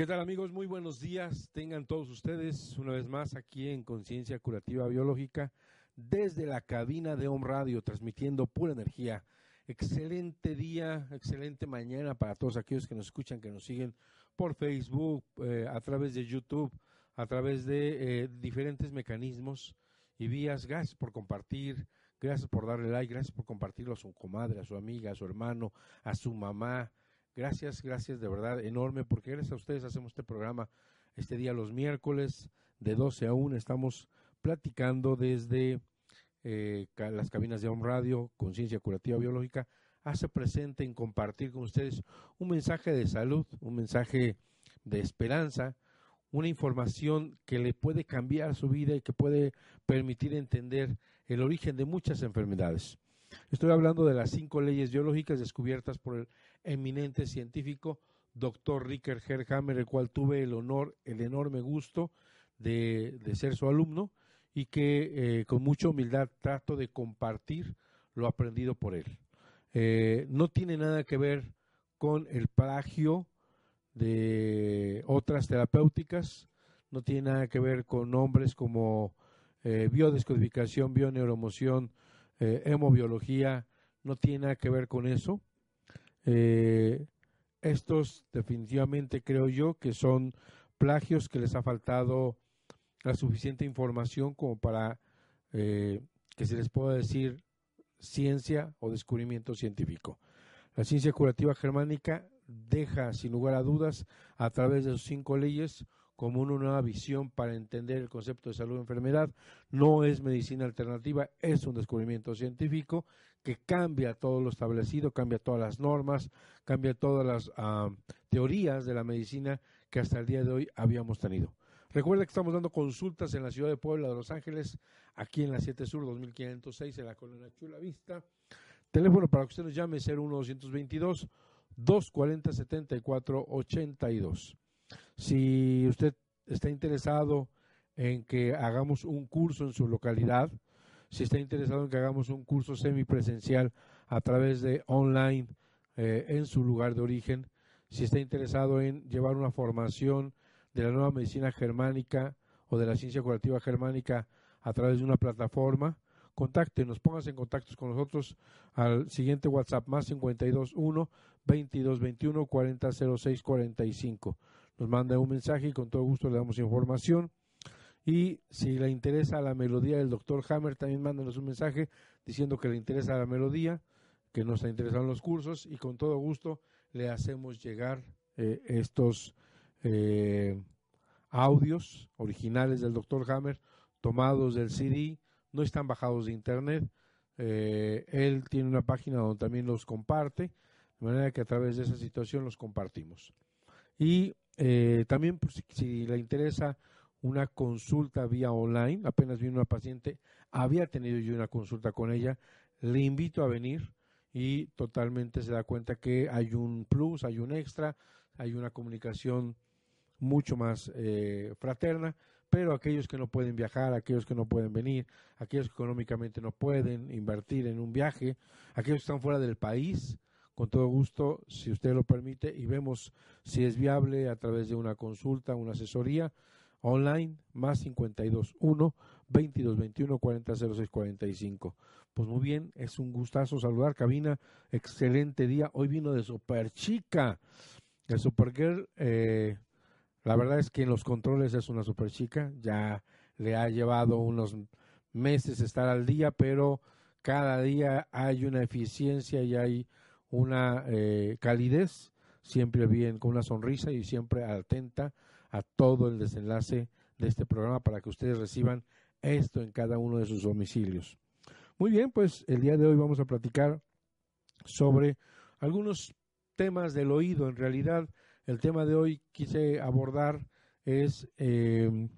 ¿Qué tal amigos? Muy buenos días. Tengan todos ustedes una vez más aquí en Conciencia Curativa Biológica desde la cabina de Home Radio transmitiendo pura energía. Excelente día, excelente mañana para todos aquellos que nos escuchan, que nos siguen por Facebook, eh, a través de YouTube, a través de eh, diferentes mecanismos y vías. Gracias por compartir, gracias por darle like, gracias por compartirlo a su comadre, a su amiga, a su hermano, a su mamá, Gracias, gracias de verdad, enorme, porque gracias a ustedes hacemos este programa este día los miércoles de 12 a 1. Estamos platicando desde eh, las cabinas de Home Radio, Conciencia Curativa Biológica, hace presente en compartir con ustedes un mensaje de salud, un mensaje de esperanza, una información que le puede cambiar su vida y que puede permitir entender el origen de muchas enfermedades. Estoy hablando de las cinco leyes biológicas descubiertas por el eminente científico doctor Ricker Herhammer, el cual tuve el honor, el enorme gusto de, ser su alumno y que eh, con mucha humildad trato de compartir lo aprendido por él. Eh, no tiene nada que ver con el plagio de otras terapéuticas, no tiene nada que ver con nombres como eh, biodescodificación, bioneuromoción, hemobiología, no tiene nada que ver con eso. Eh, estos definitivamente creo yo que son plagios que les ha faltado la suficiente información como para eh, que se les pueda decir ciencia o descubrimiento científico. La ciencia curativa germánica deja sin lugar a dudas a través de sus cinco leyes como una nueva visión para entender el concepto de salud y enfermedad. No es medicina alternativa, es un descubrimiento científico que cambia todo lo establecido, cambia todas las normas, cambia todas las ah, teorías de la medicina que hasta el día de hoy habíamos tenido. Recuerda que estamos dando consultas en la ciudad de Puebla de Los Ángeles, aquí en la 7 Sur 2506, en la colonia Chula Vista. Teléfono para que usted nos llame 01222 240 7482. Si usted está interesado en que hagamos un curso en su localidad, si está interesado en que hagamos un curso semipresencial a través de online eh, en su lugar de origen, si está interesado en llevar una formación de la nueva medicina germánica o de la ciencia curativa germánica a través de una plataforma, contáctenos, pónganse en contacto con nosotros al siguiente WhatsApp más 521 2221 4006 45 nos manda un mensaje y con todo gusto le damos información. Y si le interesa la melodía del doctor Hammer, también mándanos un mensaje diciendo que le interesa la melodía, que nos ha interesado en los cursos y con todo gusto le hacemos llegar eh, estos eh, audios originales del doctor Hammer tomados del CD, no están bajados de internet. Eh, él tiene una página donde también los comparte, de manera que a través de esa situación los compartimos. Y eh, también, pues, si, le interesa una consulta vía online, apenas vino una paciente, había tenido yo una consulta con ella, le invito a venir y totalmente se da cuenta que hay un plus, hay un extra, hay una comunicación mucho más eh, fraterna, pero aquellos que no pueden viajar, aquellos que no pueden venir, aquellos que económicamente no pueden invertir en un viaje, aquellos que están fuera del país, con todo gusto, si usted lo permite, y vemos si es viable a través de una consulta, una asesoría online, más 52 1 22 21 40 06 45. Pues muy bien, es un gustazo saludar, cabina, excelente día. Hoy vino de Super Chica, el Supergirl. Eh, la verdad es que en los controles es una super chica, ya le ha llevado unos meses estar al día, pero cada día hay una eficiencia y hay una eh, calidez, siempre bien, con una sonrisa y siempre atenta a todo el desenlace de este programa para que ustedes reciban esto en cada uno de sus domicilios. Muy bien, pues el día de hoy vamos a platicar sobre algunos temas del oído. En realidad, el tema de hoy quise abordar es em,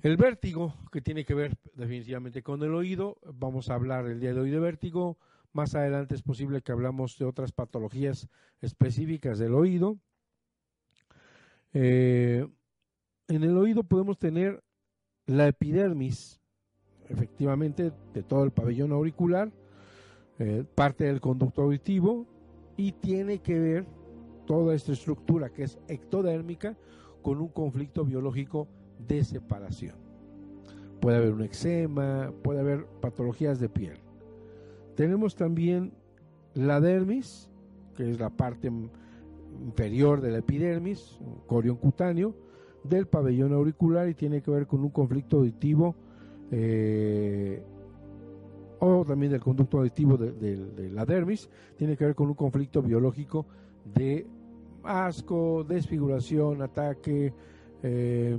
el vértigo, que tiene que ver definitivamente con el oído. Vamos a hablar el día de hoy de vértigo. Más adelante es posible que hablamos de otras patologías específicas del oído. Eh, en el oído podemos tener la epidermis, efectivamente, de todo el pabellón auricular, eh, parte del conducto auditivo, y tiene que ver toda esta estructura que es ectodérmica con un conflicto biológico de separación. Puede haber un eczema, puede haber patologías de piel. Tenemos también la dermis, que es la parte inferior de la epidermis, corion cutáneo, del pabellón auricular y tiene que ver con un conflicto auditivo eh, o también del conducto auditivo de, la dermis, tiene que ver con un conflicto biológico de asco, desfiguración, ataque, eh,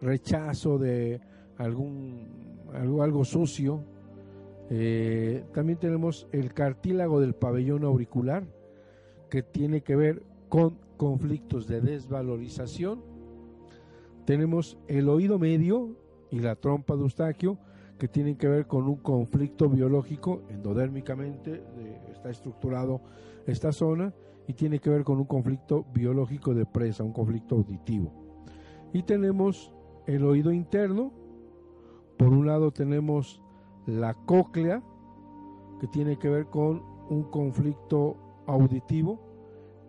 rechazo de algún algo sucio. Eh, también tenemos el cartílago del pabellón auricular, que tiene que ver con conflictos de desvalorización. Tenemos el oído medio y la trompa de Eustaquio, que tienen que ver con un conflicto biológico endodérmicamente, está estructurado esta zona, y tiene que ver con un conflicto biológico de presa, un conflicto auditivo. Y tenemos el oído interno, por un lado tenemos la cóclea, que tiene que ver con un conflicto auditivo,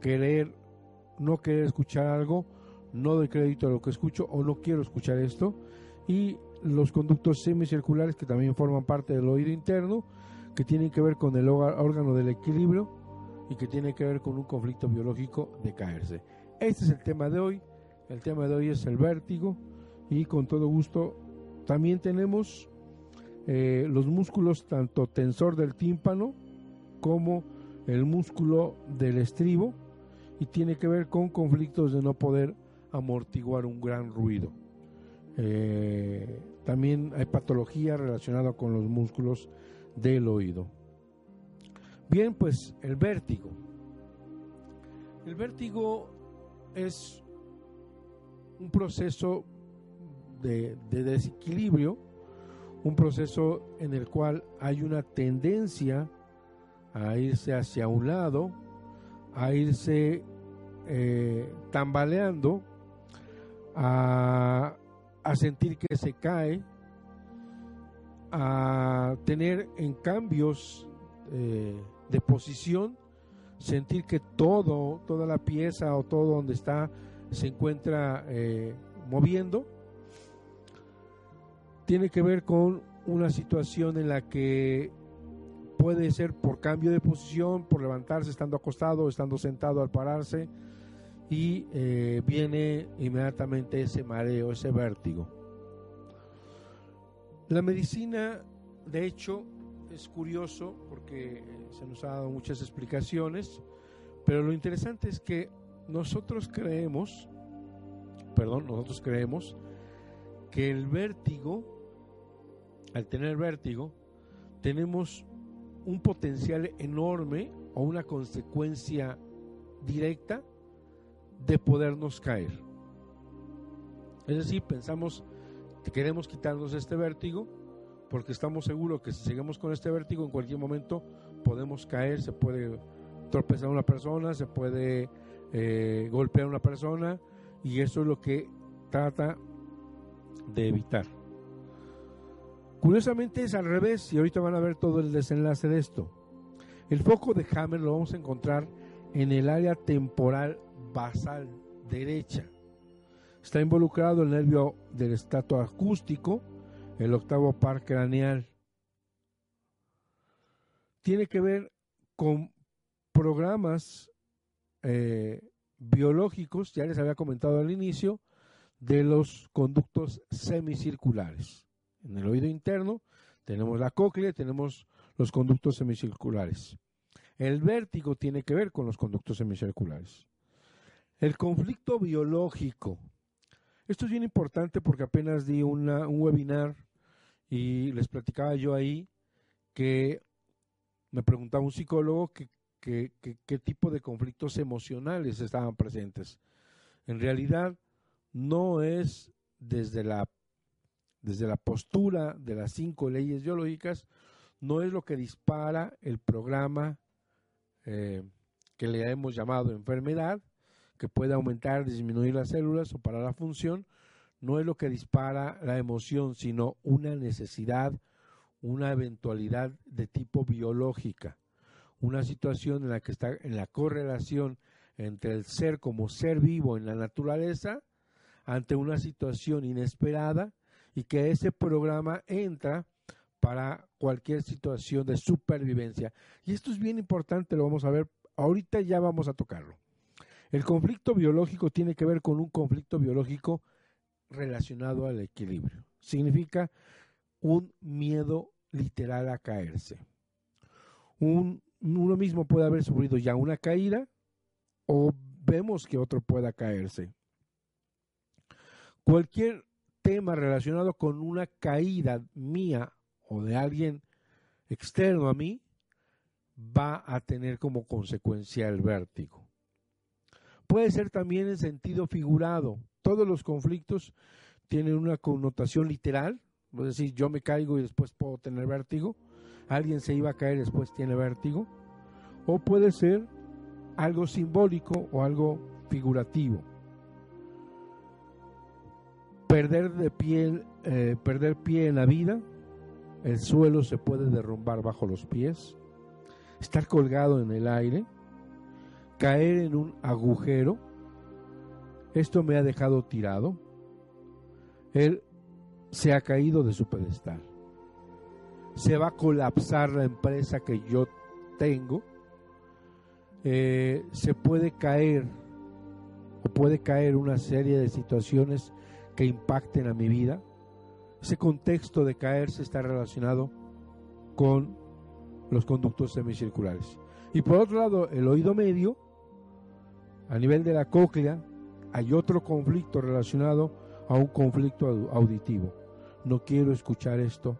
querer, no querer escuchar algo, no doy crédito a lo que escucho o no quiero escuchar esto. Y los conductos semicirculares que también forman parte del oído interno, que tienen que ver con el órgano del equilibrio y que tiene que ver con un conflicto biológico de caerse. Este es el tema de hoy. El tema de hoy es el vértigo y con todo gusto también tenemos eh, los músculos tanto tensor del tímpano como el músculo del estribo y tiene que ver con conflictos de no poder amortiguar un gran ruido. Eh, también hay patología relacionada con los músculos del oído. Bien, pues el vértigo. El vértigo es un proceso de, de, desequilibrio, un proceso en el cual hay una tendencia a irse hacia un lado, a irse eh, tambaleando, a, sentir que se cae, a tener en cambios eh, de posición, sentir que todo, toda la pieza o todo donde está se encuentra eh, moviendo, tiene que ver con una situación en la que puede ser por cambio de posición, por levantarse estando acostado, estando sentado al pararse, y eh, viene inmediatamente ese mareo, ese vértigo. La medicina, de hecho, es curioso porque eh, se nos ha dado muchas explicaciones, pero lo interesante es que nosotros creemos, perdón, nosotros creemos que el vértigo, al tener vértigo, tenemos un potencial enorme o una consecuencia directa de podernos caer. Es decir, pensamos que queremos quitarnos este vértigo porque estamos seguros que si seguimos con este vértigo en cualquier momento podemos caer, se puede tropezar una persona, se puede eh, golpear a una persona y eso es lo que trata de evitar. Curiosamente es al revés y ahorita van a ver todo el desenlace de esto. El foco de Hammer lo vamos a encontrar en el área temporal basal derecha. Está involucrado el nervio del estrato acústico, el octavo par craneal. Tiene que ver con programas eh, biológicos, ya les había comentado al inicio, de los conductos semicirculares. En el oído interno tenemos la cóclea, tenemos los conductos semicirculares. El vértigo tiene que ver con los conductos semicirculares. El conflicto biológico. Esto es bien importante porque apenas di un webinar y les platicaba yo ahí que me preguntaba un psicólogo qué tipo de conflictos emocionales estaban presentes. En realidad no es desde la, desde la postura de las cinco leyes biológicas, no es lo que dispara el programa eh, que le hemos llamado enfermedad, que puede aumentar, disminuir las células o para la función, no es lo que dispara la emoción, sino una necesidad, una eventualidad de tipo biológica, una situación en la que está en la correlación entre el ser como ser vivo en la naturaleza ante una situación inesperada y que ese programa entra para cualquier situación de supervivencia. Y esto es bien importante, lo vamos a ver, ahorita ya vamos a tocarlo. El conflicto biológico tiene que ver con un conflicto biológico relacionado al equilibrio. Significa un miedo literal a caerse. Un, uno mismo puede haber sufrido ya una caída o vemos que otro pueda caerse. Cualquier tema relacionado con una caída mía o de alguien externo a mí va a tener como consecuencia el vértigo. Puede ser también en sentido figurado. Todos los conflictos tienen una connotación literal, es decir, yo me caigo y después puedo tener vértigo, alguien se iba a caer y después tiene vértigo, o puede ser algo simbólico o algo figurativo. Perder de pie, eh, perder pie en la vida, el suelo se puede derrumbar bajo los pies, estar colgado en el aire, caer en un agujero, esto me ha dejado tirado, él se ha caído de su pedestal, se va a colapsar la empresa que yo tengo, eh, se puede caer o puede caer una serie de situaciones que impacten a mi vida. Ese contexto de caerse está relacionado con los conductos semicirculares. Y por otro lado, el oído medio, a nivel de la cóclea, hay otro conflicto relacionado a un conflicto auditivo. No quiero escuchar esto,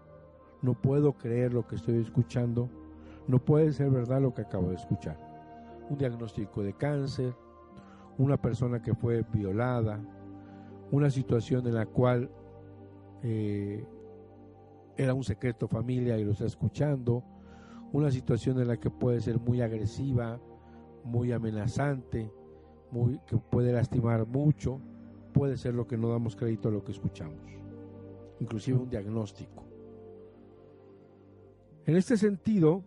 no puedo creer lo que estoy escuchando, no puede ser verdad lo que acabo de escuchar un diagnóstico de cáncer, una persona que fue violada, una situación en la cual eh, era un secreto familia y lo está escuchando, una situación en la que puede ser muy agresiva, muy amenazante, muy, que puede lastimar mucho, puede ser lo que no damos crédito a lo que escuchamos, inclusive un diagnóstico. En este sentido,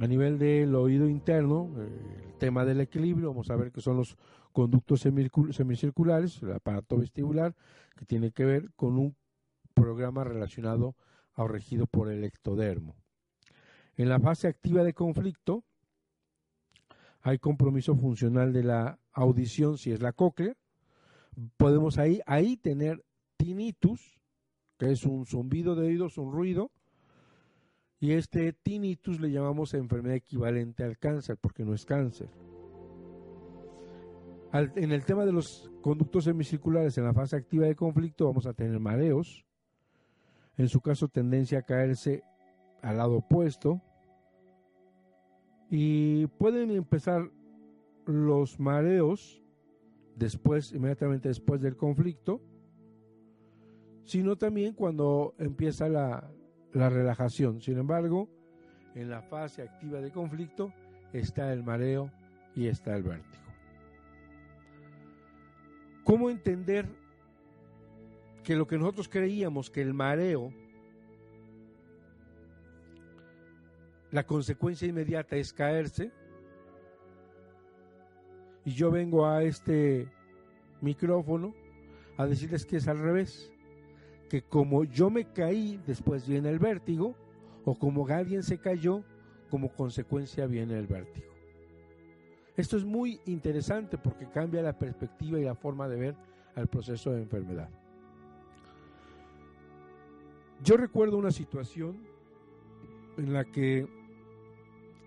a nivel del oído interno, eh, el tema del equilibrio, vamos a ver qué son los conductos semicirculares, el aparato vestibular, que tiene que ver con un programa relacionado o regido por el ectodermo. En la fase activa de conflicto hay compromiso funcional de la audición si es la cóclea. Podemos ahí, ahí tener tinnitus, que es un zumbido de oídos, un ruido, y este tinnitus le llamamos enfermedad equivalente al cáncer, porque no es cáncer. En el tema de los conductos semicirculares en la fase activa de conflicto vamos a tener mareos, en su caso tendencia a caerse al lado opuesto, y pueden empezar los mareos después, inmediatamente después del conflicto, sino también cuando empieza la, la relajación. Sin embargo, en la fase activa de conflicto está el mareo y está el vértigo. ¿Cómo entender que lo que nosotros creíamos que el mareo, la consecuencia inmediata es caerse, y yo vengo a este micrófono a decirles que es al revés? que como yo me caí, después viene el vértigo, o como alguien se cayó, como consecuencia viene el vértigo. Esto es muy interesante porque cambia la perspectiva y la forma de ver al proceso de enfermedad. Yo recuerdo una situación en la que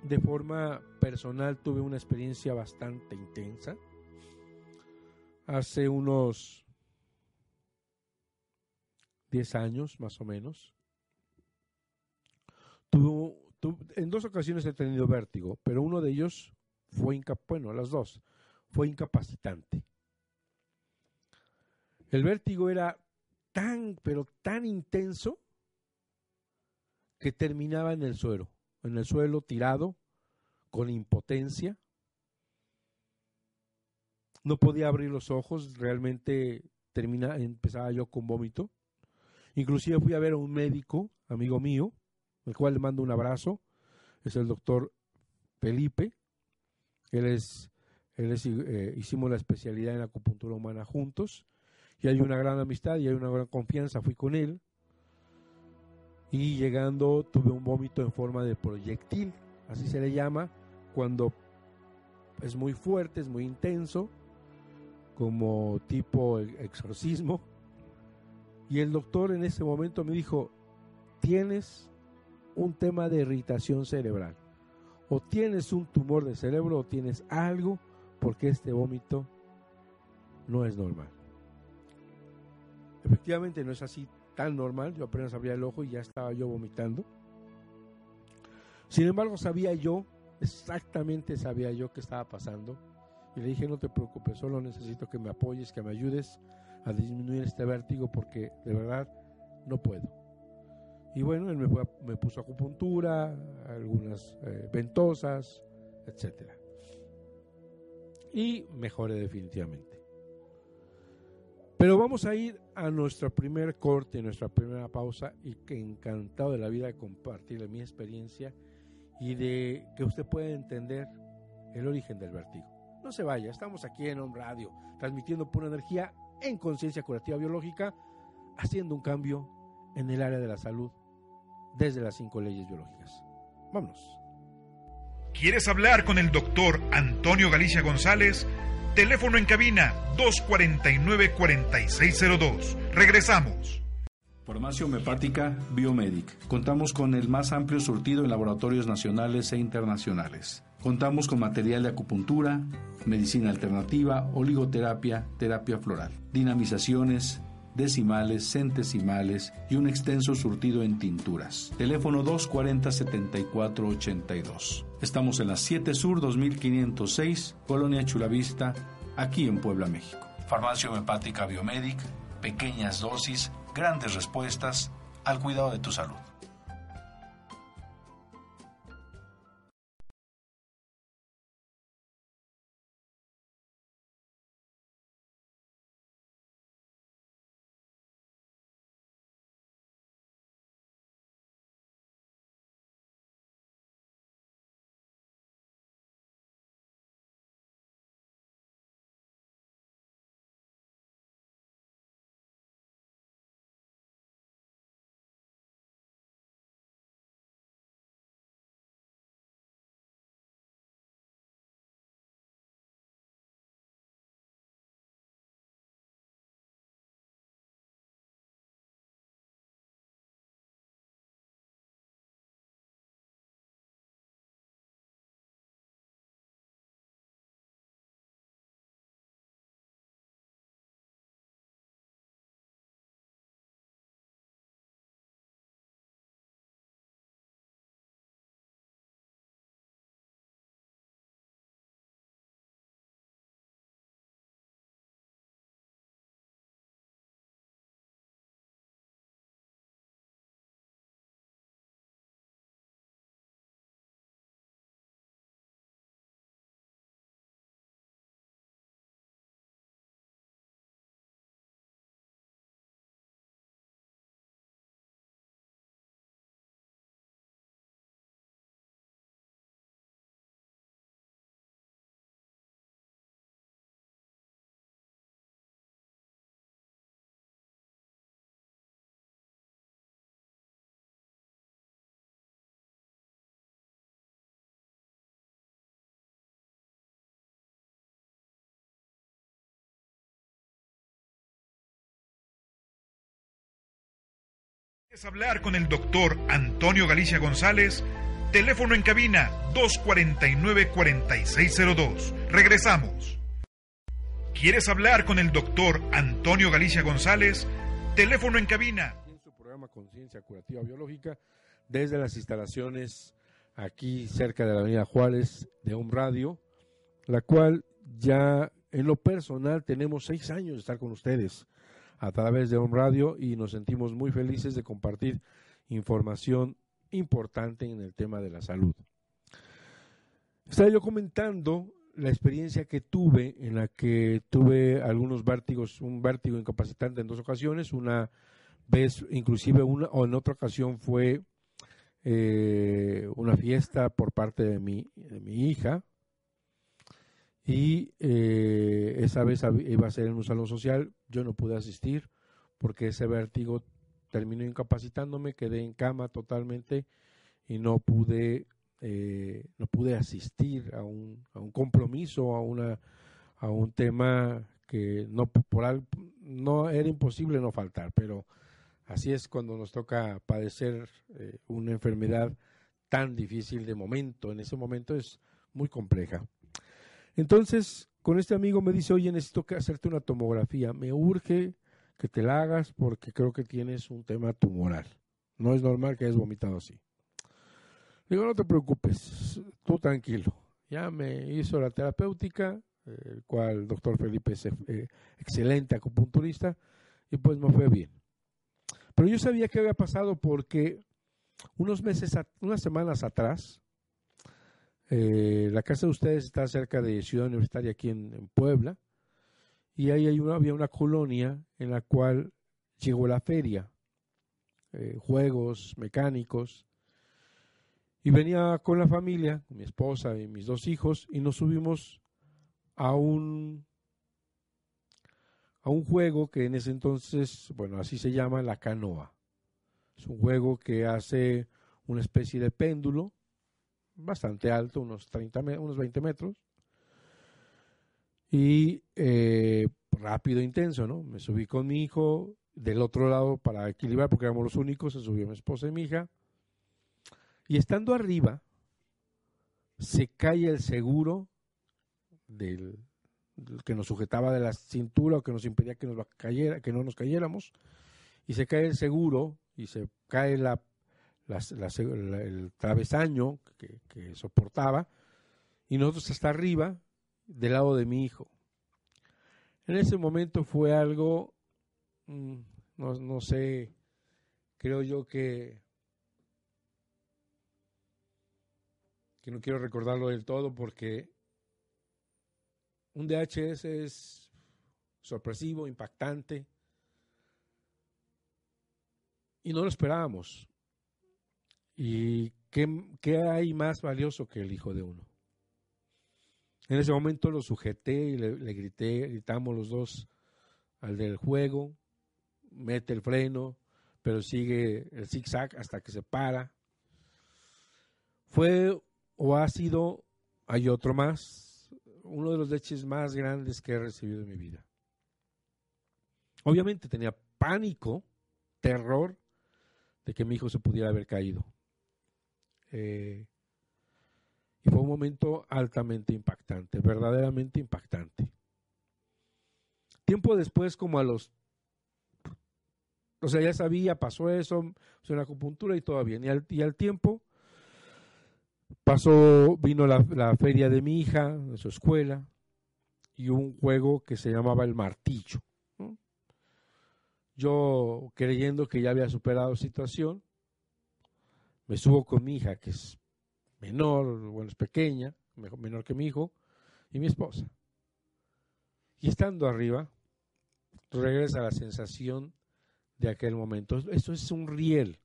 de forma personal tuve una experiencia bastante intensa. Hace unos 10 años más o menos. en dos ocasiones he tenido vértigo, pero uno de ellos fue bueno, las dos, fue incapacitante. El vértigo era tan, pero tan intenso que terminaba en el suelo, en el suelo tirado, con impotencia. No podía abrir los ojos, realmente termina, empezaba yo con vómito. Inclusive fui a ver a un médico, amigo mío, el cual le mando un abrazo, es el doctor Felipe, él es Él eh, hicimos la especialidad en acupuntura humana juntos y hay una gran amistad y hay una gran confianza. Fui con él y llegando tuve un vómito en forma de proyectil, así se le llama, cuando es muy fuerte, es muy intenso, como tipo exorcismo. Y el doctor en ese momento me dijo, tienes un tema de irritación cerebral. O tienes un tumor de cerebro o tienes algo porque este vómito no es normal. Efectivamente no es así tan normal, yo apenas abría el ojo y ya estaba yo vomitando. Sin embargo, sabía yo, exactamente sabía yo qué estaba pasando. Y le dije, no te preocupes, solo necesito que me apoyes, que me ayudes a disminuir este vértigo porque de verdad no puedo. Y bueno, él me, puso acupuntura, algunas eh, ventosas, etcétera y mejore definitivamente. Pero vamos a ir a nuestro primer corte, nuestra primera pausa y que encantado de la vida de compartir mi experiencia y de que usted pueda entender el origen del vértigo. No se vaya, estamos aquí en Home Radio, transmitiendo pura energía en conciencia curativa biológica, haciendo un cambio en el área de la salud desde las cinco leyes biológicas. Vámonos. ¿Quieres hablar con el doctor Antonio Galicia González? Teléfono en cabina 249-4602. Regresamos. Farmacia Homeopática Biomedic. Contamos con el más amplio surtido en laboratorios nacionales e internacionales. Contamos con material de acupuntura, medicina alternativa, oligoterapia, terapia floral, dinamizaciones, decimales, centesimales y un extenso surtido en tinturas. Teléfono 240-7482. Estamos en la 7 Sur 2506, Colonia Chulavista, aquí en Puebla, México. Farmacia Homeopática Biomedic, pequeñas dosis, grandes respuestas al cuidado de tu salud. ¿Quieres hablar con el doctor Antonio Galicia González? Teléfono en cabina 249-4602. Regresamos. ¿Quieres hablar con el doctor Antonio Galicia González? Teléfono en cabina. En su programa Conciencia Curativa Biológica, desde las instalaciones aquí cerca de la Avenida Juárez de un Radio, la cual ya en lo personal tenemos seis años de estar con ustedes a través de un radio y nos sentimos muy felices de compartir información importante en el tema de la salud. Estaba yo comentando la experiencia que tuve en la que tuve algunos vértigos, un vértigo incapacitante en dos ocasiones, una vez inclusive una o en otra ocasión fue eh, una fiesta por parte de mi, de mi hija Y eh, esa vez iba a ser en un salón social, yo no pude asistir porque ese vértigo terminó incapacitándome, quedé en cama totalmente y no pude eh, no pude asistir a un, a un compromiso, a una a un tema que no por no era imposible no faltar, pero así es cuando nos toca padecer eh, una enfermedad tan difícil de momento, en ese momento es muy compleja. Entonces, con este amigo me dice, oye, necesito que hacerte una tomografía, me urge que te la hagas porque creo que tienes un tema tumoral. No es normal que hayas vomitado así. Digo, no te preocupes, tú tranquilo. Ya me hizo la terapéutica, el cual doctor Felipe es eh, excelente acupunturista, y pues me fue bien. Pero yo sabía que había pasado porque unos meses, unas semanas atrás, eh, la casa de ustedes está cerca de Ciudad Universitaria aquí en, Puebla, y ahí hay una, había una colonia en la cual llegó la feria, eh, juegos mecánicos, y venía con la familia, mi esposa y mis dos hijos, y nos subimos a un, a un juego que en ese entonces, bueno, así se llama la canoa. Es un juego que hace una especie de péndulo, bastante alto, unos, 30, unos 20 metros, y eh, rápido, intenso, ¿no? Me subí con mi hijo del otro lado para equilibrar, porque éramos los únicos, se subió mi esposa y mi hija, y estando arriba, se cae el seguro del, que nos sujetaba de la cintura o que nos impedía que, nos cayera, que no nos cayéramos, y se cae el seguro y se cae la, el travesaño que, que, soportaba, y nosotros hasta arriba, del lado de mi hijo. En ese momento fue algo, mm, no, no sé, creo yo que que no quiero recordarlo del todo porque un DHS es sorpresivo, impactante, y no lo esperábamos. ¿Y qué, hay más valioso que el hijo de uno? En ese momento lo sujeté y le, le grité, gritamos los dos al del juego, mete el freno, pero sigue el zigzag hasta que se para. Fue o ha sido, hay otro más, uno de los leches más grandes que he recibido en mi vida. Obviamente tenía pánico, terror de que mi hijo se pudiera haber caído. Eh, y fue un momento altamente impactante, verdaderamente impactante. Tiempo después, como a los... O sea, ya sabía, pasó eso, hizo una acupuntura y todo bien. Y al, y al tiempo Pasó, vino la, feria de mi hija, de su escuela, y un juego que se llamaba el martillo. Yo, creyendo que ya había superado la situación, me subo con mi hija, que es menor, bueno, es pequeña, menor que mi hijo, y mi esposa. Y estando arriba, regresa la sensación de aquel momento. Esto es un riel.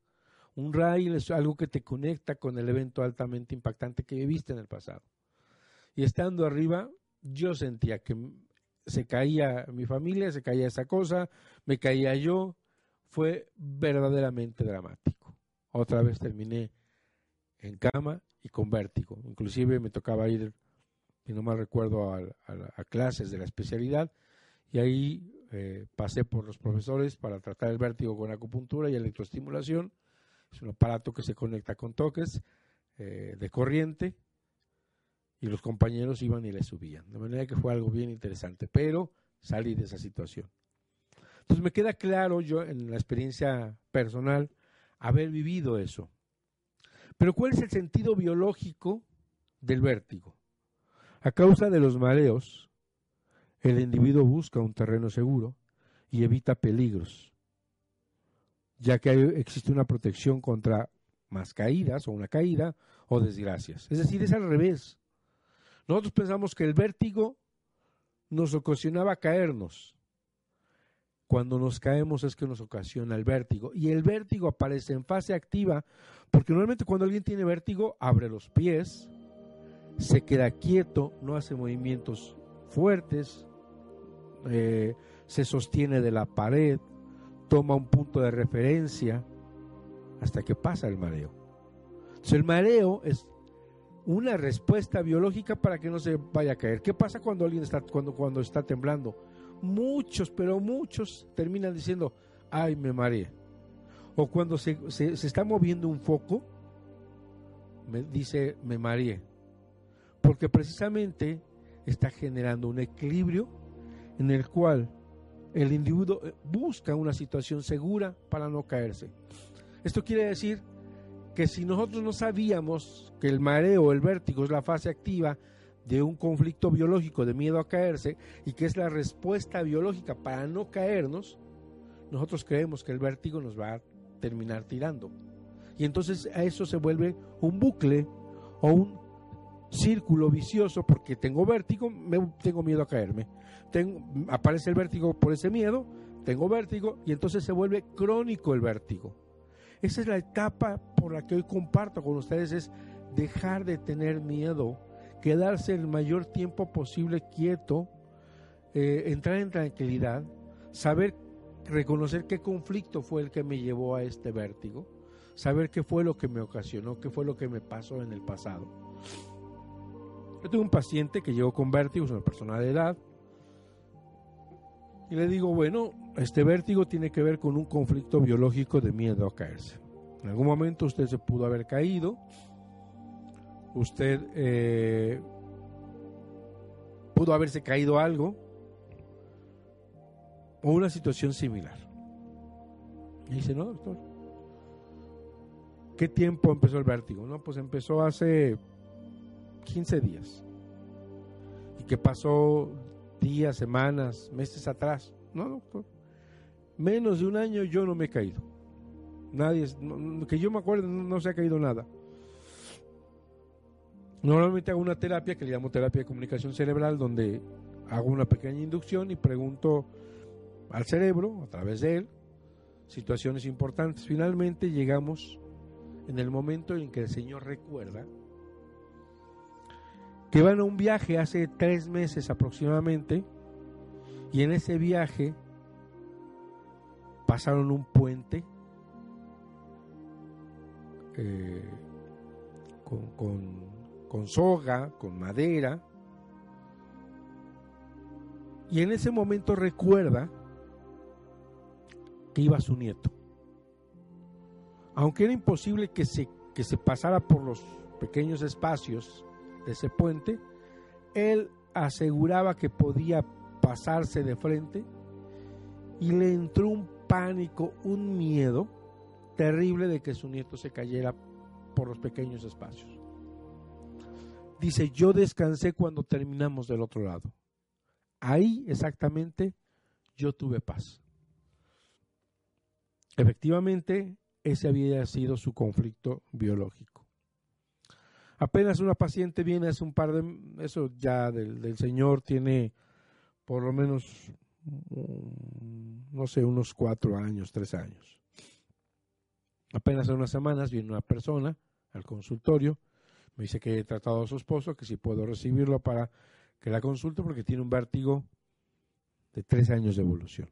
Un rail es algo que te conecta con el evento altamente impactante que viviste en el pasado. Y estando arriba, yo sentía que se caía mi familia, se caía esa cosa, me caía yo. Fue verdaderamente dramático. Otra vez terminé en cama y con vértigo. Inclusive me tocaba ir, si no mal recuerdo, a, clases de la especialidad y ahí eh, pasé por los profesores para tratar el vértigo con acupuntura y electroestimulación es un aparato que se conecta con toques eh, de corriente y los compañeros iban y le subían. De manera que fue algo bien interesante, pero salí de esa situación. Entonces me queda claro yo en la experiencia personal haber vivido eso. Pero ¿cuál es el sentido biológico del vértigo? A causa de los mareos, el individuo busca un terreno seguro y evita peligros ya que existe una protección contra más caídas o una caída o desgracias. Es decir, es al revés. Nosotros pensamos que el vértigo nos ocasionaba caernos. Cuando nos caemos es que nos ocasiona el vértigo. Y el vértigo aparece en fase activa porque normalmente cuando alguien tiene vértigo abre los pies, se queda quieto, no hace movimientos fuertes, eh, se sostiene de la pared, toma un punto de referencia hasta que pasa el mareo. Entonces el mareo es una respuesta biológica para que no se vaya a caer. ¿Qué pasa cuando alguien está cuando cuando está temblando? Muchos, pero muchos terminan diciendo, "Ay, me mareé." O cuando se, se, está moviendo un foco, me dice, "Me mareé." Porque precisamente está generando un equilibrio en el cual el individuo eh, busca una situación segura para no caerse. Esto quiere decir que si nosotros no sabíamos que el mareo el vértigo es la fase activa de un conflicto biológico de miedo a caerse y que es la respuesta biológica para no caernos, nosotros creemos que el vértigo nos va a terminar tirando. Y entonces a eso se vuelve un bucle o un círculo vicioso porque tengo vértigo, me, tengo miedo a caerme. Tengo, aparece el vértigo por ese miedo, tengo vértigo y entonces se vuelve crónico el vértigo. Esa es la etapa por la que hoy comparto con ustedes, es dejar de tener miedo, quedarse el mayor tiempo posible quieto, eh, entrar en tranquilidad, saber reconocer qué conflicto fue el que me llevó a este vértigo, saber qué fue lo que me ocasionó, qué fue lo que me pasó en el pasado. Yo tengo un paciente que llegó con vértigo, es una persona de edad, y le digo, bueno, este vértigo tiene que ver con un conflicto biológico de miedo a caerse. En algún momento usted se pudo haber caído, usted eh, pudo haberse caído algo o una situación similar. Y dice, no, doctor. ¿Qué tiempo empezó el vértigo? No, pues empezó hace 15 días. ¿Y qué pasó días, semanas, meses atrás? No, doctor. Menos de un año yo no me he caído. Nadie, que yo me acuerdo, no, se ha caído nada. Normalmente hago una terapia que le llamo terapia de comunicación cerebral, donde hago una pequeña inducción y pregunto al cerebro, a través de él, situaciones importantes. Finalmente llegamos en el momento en que el Señor recuerda que van a un viaje hace tres meses aproximadamente y en ese viaje pasaron un puente eh, con, con soga, con madera, y en ese momento recuerda que iba su nieto. Aunque era imposible que se, que se pasara por los pequeños espacios de ese puente, él aseguraba que podía pasarse de frente y le entró un pánico, un miedo terrible de que su nieto se cayera por los pequeños espacios. Dice, yo descansé cuando terminamos del otro lado. Ahí exactamente yo tuve paz. Efectivamente, ese había sido su conflicto biológico. Apenas una paciente viene hace un par de, eso ya del, Señor tiene por lo menos, mm, no sé, unos cuatro años, tres años. Apenas hace unas semanas viene una persona al consultorio, me dice que he tratado a su esposo, que si puedo recibirlo para que la consulte porque tiene un vértigo de tres años de evolución.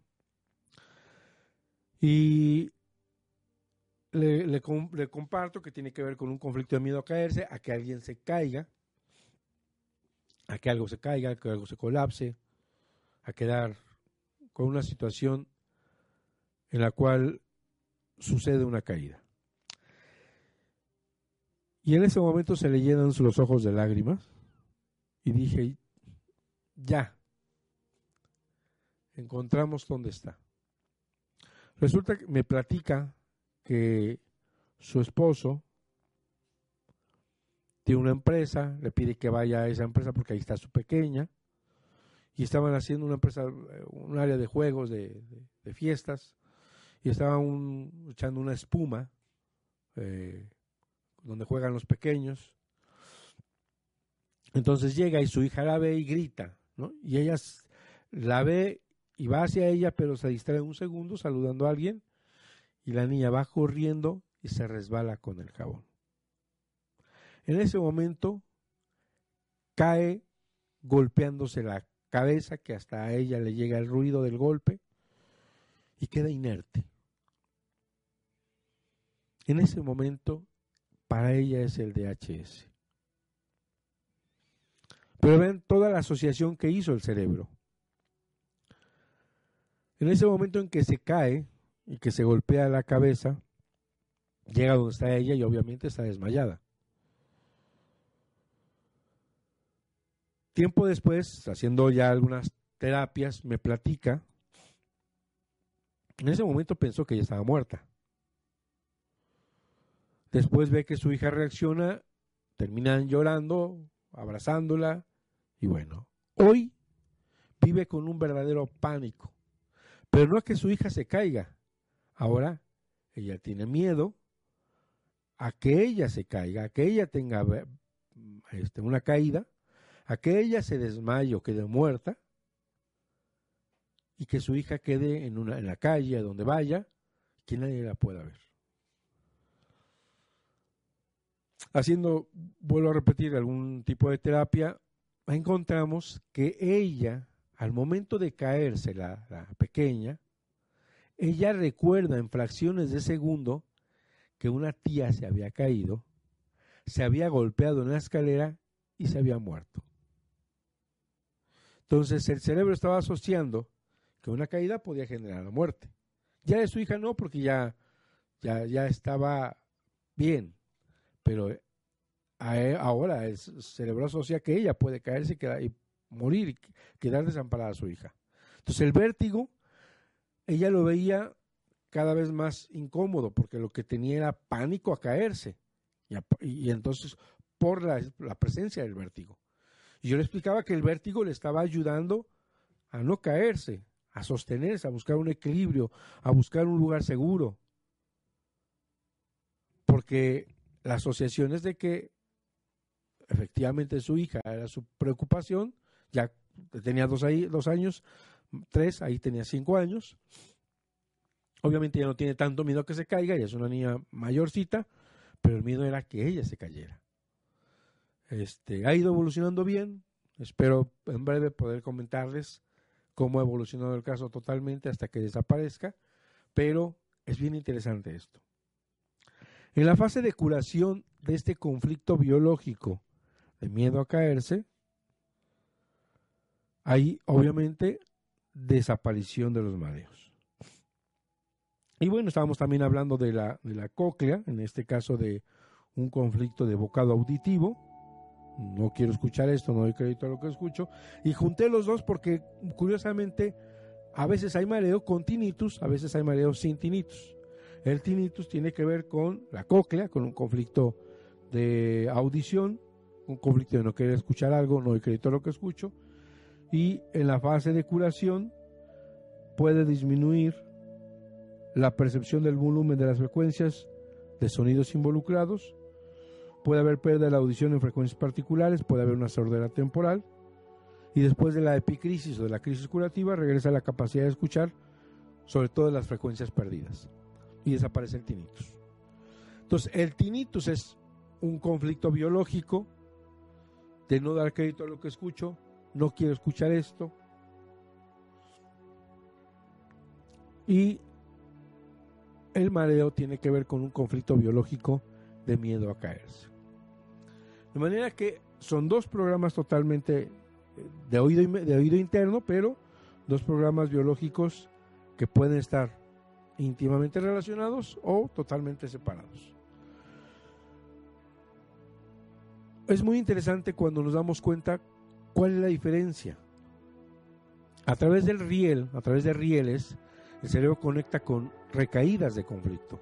Y le, comparto que tiene que ver con un conflicto de miedo a caerse, a que alguien se caiga, a que algo se caiga, a que algo se colapse, a quedar con una situación en la cual sucede una caída. Y en ese momento se le llenan los ojos de lágrimas. Y dije, ya, encontramos dónde está. Resulta que me platica que su esposo tiene una empresa, le pide que vaya a esa empresa porque ahí está su pequeña, y estaban haciendo una empresa, un área de juegos, de, fiestas, y estaban echando una espuma eh, donde juegan los pequeños. Entonces llega y su hija la ve y grita, ¿no? Y ella la ve y va hacia ella, pero se distrae un segundo saludando a alguien y la niña va corriendo y se resbala con el jabón. En ese momento cae golpeándose la cabeza, que hasta a ella le llega el ruido del golpe, y queda inerte. En ese momento, para ella es el DHS. Pero ven toda la asociación que hizo el cerebro. En ese momento en que se cae y que se golpea la cabeza, llega donde está ella y obviamente está desmayada. Tiempo después, haciendo ya algunas terapias, me platica. En ese momento pensó que ella estaba muerta. Después ve que su hija reacciona, terminan llorando, abrazándola, y bueno, hoy vive con un verdadero pánico. Pero no es que su hija se caiga. Ahora ella tiene miedo a que ella se caiga, a que ella tenga este, una caída, a que ella se desmaye o quede muerta y que su hija quede en, una, en la calle, donde vaya, que nadie la pueda ver. Haciendo, vuelvo a repetir, algún tipo de terapia, encontramos que ella, al momento de caerse, la, la pequeña, ella recuerda en fracciones de segundo que una tía se había caído, se había golpeado en la escalera y se había muerto. Entonces el cerebro estaba asociando que una caída podía generar la muerte. Ya de su hija no, porque ya, ya, ya estaba bien, pero e, ahora el cerebro asocia que ella puede caerse y, y morir y quedar desamparada a su hija. Entonces el vértigo, ella lo veía cada vez más incómodo porque lo que tenía era pánico a caerse. Y, entonces, por la, presencia del vértigo. Yo le explicaba que el vértigo le estaba ayudando a no caerse, a sostenerse, a buscar un equilibrio, a buscar un lugar seguro. Porque la asociación es de que efectivamente su hija era su preocupación, ya tenía dos, ahí, dos años, tres, ahí tenía cinco años, Obviamente ya no tiene tanto miedo a que se caiga, ella es una niña mayorcita, pero el miedo era que ella se cayera. Este, ha ido evolucionando bien, espero en breve poder comentarles cómo ha evolucionado el caso totalmente hasta que desaparezca, pero es bien interesante esto. En la fase de curación de este conflicto biológico de miedo a caerse, hay obviamente desaparición de los mareos. Y bueno, estábamos también hablando de la, de la cóclea, en este caso de un conflicto de bocado auditivo. No quiero escuchar esto, no doy crédito a lo que escucho. Y junté los dos porque, curiosamente, a veces hay mareo con tinnitus, a veces hay mareo sin tinnitus. El tinnitus tiene que ver con la cóclea, con un conflicto de audición, un conflicto de no querer escuchar algo, no doy crédito lo que escucho. Y en la fase de curación puede disminuir la percepción del volumen de las frecuencias de sonidos involucrados, puede haber pérdida de la audición en frecuencias particulares, puede haber una sordera temporal, y después de la epicrisis o de la crisis curativa regresa la capacidad de escuchar, sobre todo las frecuencias perdidas, y desaparece el tinnitus. Entonces, el tinnitus es un conflicto biológico de no dar crédito a lo que escucho, no quiero escuchar esto, y el mareo tiene que ver con un conflicto biológico de miedo a caerse. De manera que son dos programas totalmente eh, de oído, de oído interno, pero dos programas biológicos que pueden estar íntimamente relacionados o totalmente separados. Es muy interesante cuando nos damos cuenta cuál es la diferencia. A través del riel, a través de rieles, el cerebro conecta con recaídas de conflicto,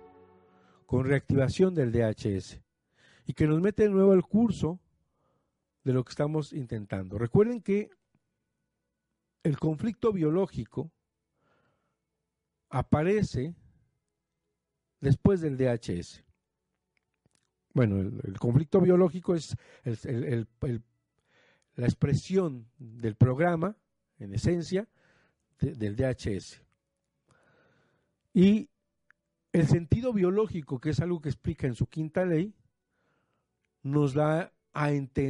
con reactivación del DHS y que nos mete de nuevo al curso de lo que estamos intentando. Recuerden que el conflicto biológico aparece después del DHS. Bueno, el, conflicto biológico es la expresión del programa, en esencia, del DHS. Y el sentido biológico, que es algo que explica en su quinta ley, nos da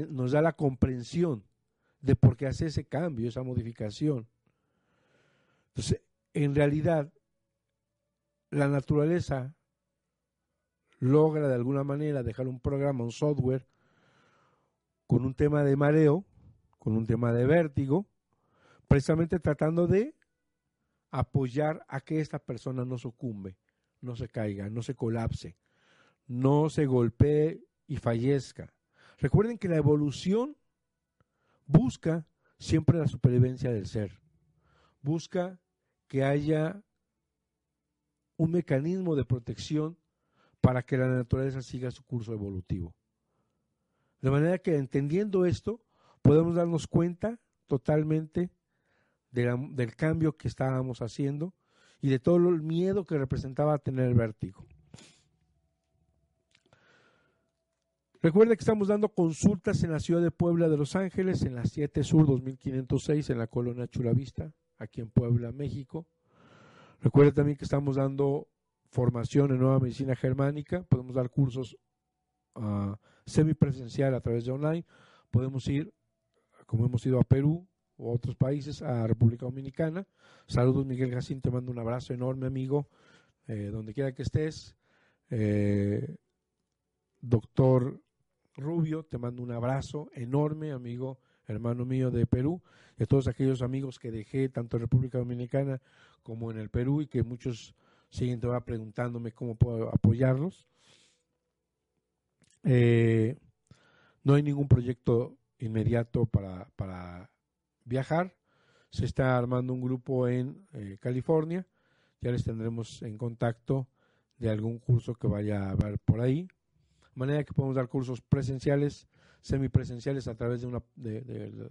nos da la comprensión de por qué hace ese cambio, esa modificación. Entonces, en realidad, la naturaleza logra de alguna manera dejar un programa, un software, con un tema de mareo, con un tema de vértigo, precisamente tratando de apoyar a que esta persona no sucumbe, no se caiga, no se colapse, no se golpee y fallezca. Recuerden que la evolución busca siempre la supervivencia del ser, busca que haya un mecanismo de protección para que la naturaleza siga su curso evolutivo. De manera que entendiendo esto, podemos darnos cuenta totalmente del cambio que estábamos haciendo y de todo el miedo que representaba tener el vértigo. Recuerde que estamos dando consultas en la ciudad de Puebla de Los Ángeles, en la 7 Sur 2506, en la colonia Chulavista, aquí en Puebla, México. Recuerde también que estamos dando formación en nueva medicina germánica, podemos dar cursos uh, semipresencial a través de online, podemos ir, como hemos ido a Perú o a otros países, a República Dominicana. Saludos Miguel Jacín, te mando un abrazo enorme amigo, eh, donde quiera que estés. Eh, doctor Rubio, te mando un abrazo enorme, amigo, hermano mío de Perú, a todos aquellos amigos que dejé, tanto en República Dominicana como en el Perú, y que muchos siguen todavía preguntándome cómo puedo apoyarlos. Eh, no hay ningún proyecto inmediato para, para, viajar. Se está armando un grupo en eh, California. Ya les tendremos en contacto de algún curso que vaya a haber por ahí manera que podemos dar cursos presenciales, semipresenciales a través de una del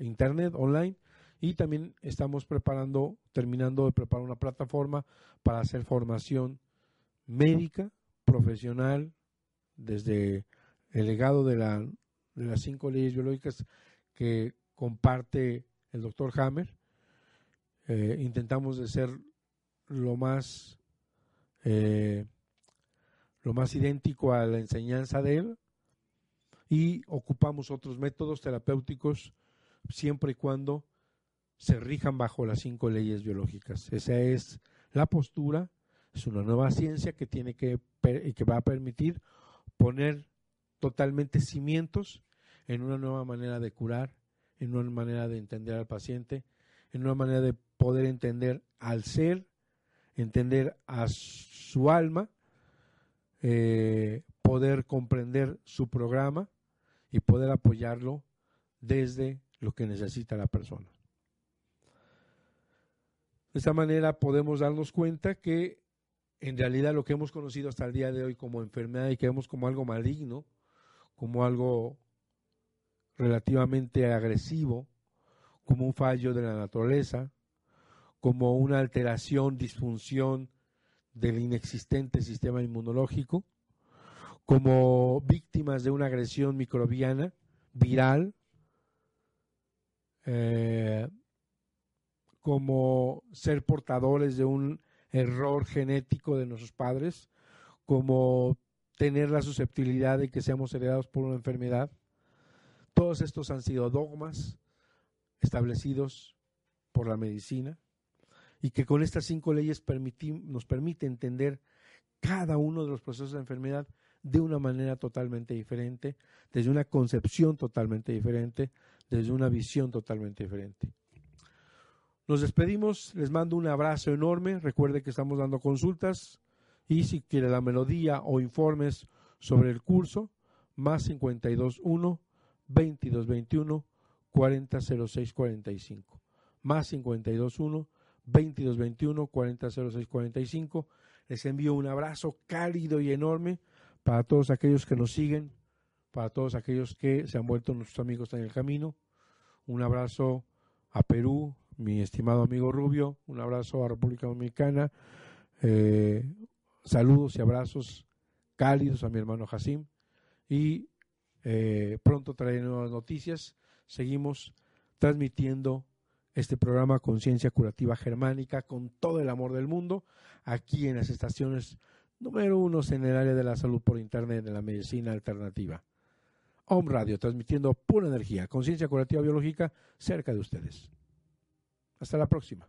internet online y también estamos preparando, terminando de preparar una plataforma para hacer formación médica, profesional, desde el legado de, la, de las cinco leyes biológicas que comparte el doctor Hammer. Eh, intentamos de ser lo más eh, lo más idéntico a la enseñanza de él y ocupamos otros métodos terapéuticos siempre y cuando se rijan bajo las cinco leyes biológicas. Esa es la postura, es una nueva ciencia que tiene que y que va a permitir poner totalmente cimientos en una nueva manera de curar, en una manera de entender al paciente, en una manera de poder entender al ser, entender a su alma eh, poder comprender su programa y poder apoyarlo desde lo que necesita la persona. De esta manera podemos darnos cuenta que en realidad lo que hemos conocido hasta el día de hoy como enfermedad y que vemos como algo maligno, como algo relativamente agresivo, como un fallo de la naturaleza, como una alteración, disfunción del inexistente sistema inmunológico, como víctimas de una agresión microbiana viral, eh, como ser portadores de un error genético de nuestros padres, como tener la susceptibilidad de que seamos heredados por una enfermedad. Todos estos han sido dogmas establecidos por la medicina y que con estas cinco leyes nos permite entender cada uno de los procesos de enfermedad de una manera totalmente diferente, desde una concepción totalmente diferente, desde una visión totalmente diferente. Nos despedimos, les mando un abrazo enorme, recuerde que estamos dando consultas y si quiere la melodía o informes sobre el curso, más 521 2221 400645, más 521 2221 400645. Les envío un abrazo cálido y enorme para todos aquellos que nos siguen, para todos aquellos que se han vuelto nuestros amigos en el camino. Un abrazo a Perú, mi estimado amigo Rubio, un abrazo a República Dominicana, eh, saludos y abrazos cálidos a mi hermano Jacim y eh, pronto traeré nuevas noticias. Seguimos transmitiendo este programa Conciencia Curativa Germánica con todo el amor del mundo, aquí en las estaciones número uno en el área de la salud por Internet, de la medicina alternativa. Home Radio, transmitiendo pura energía, conciencia curativa biológica cerca de ustedes. Hasta la próxima.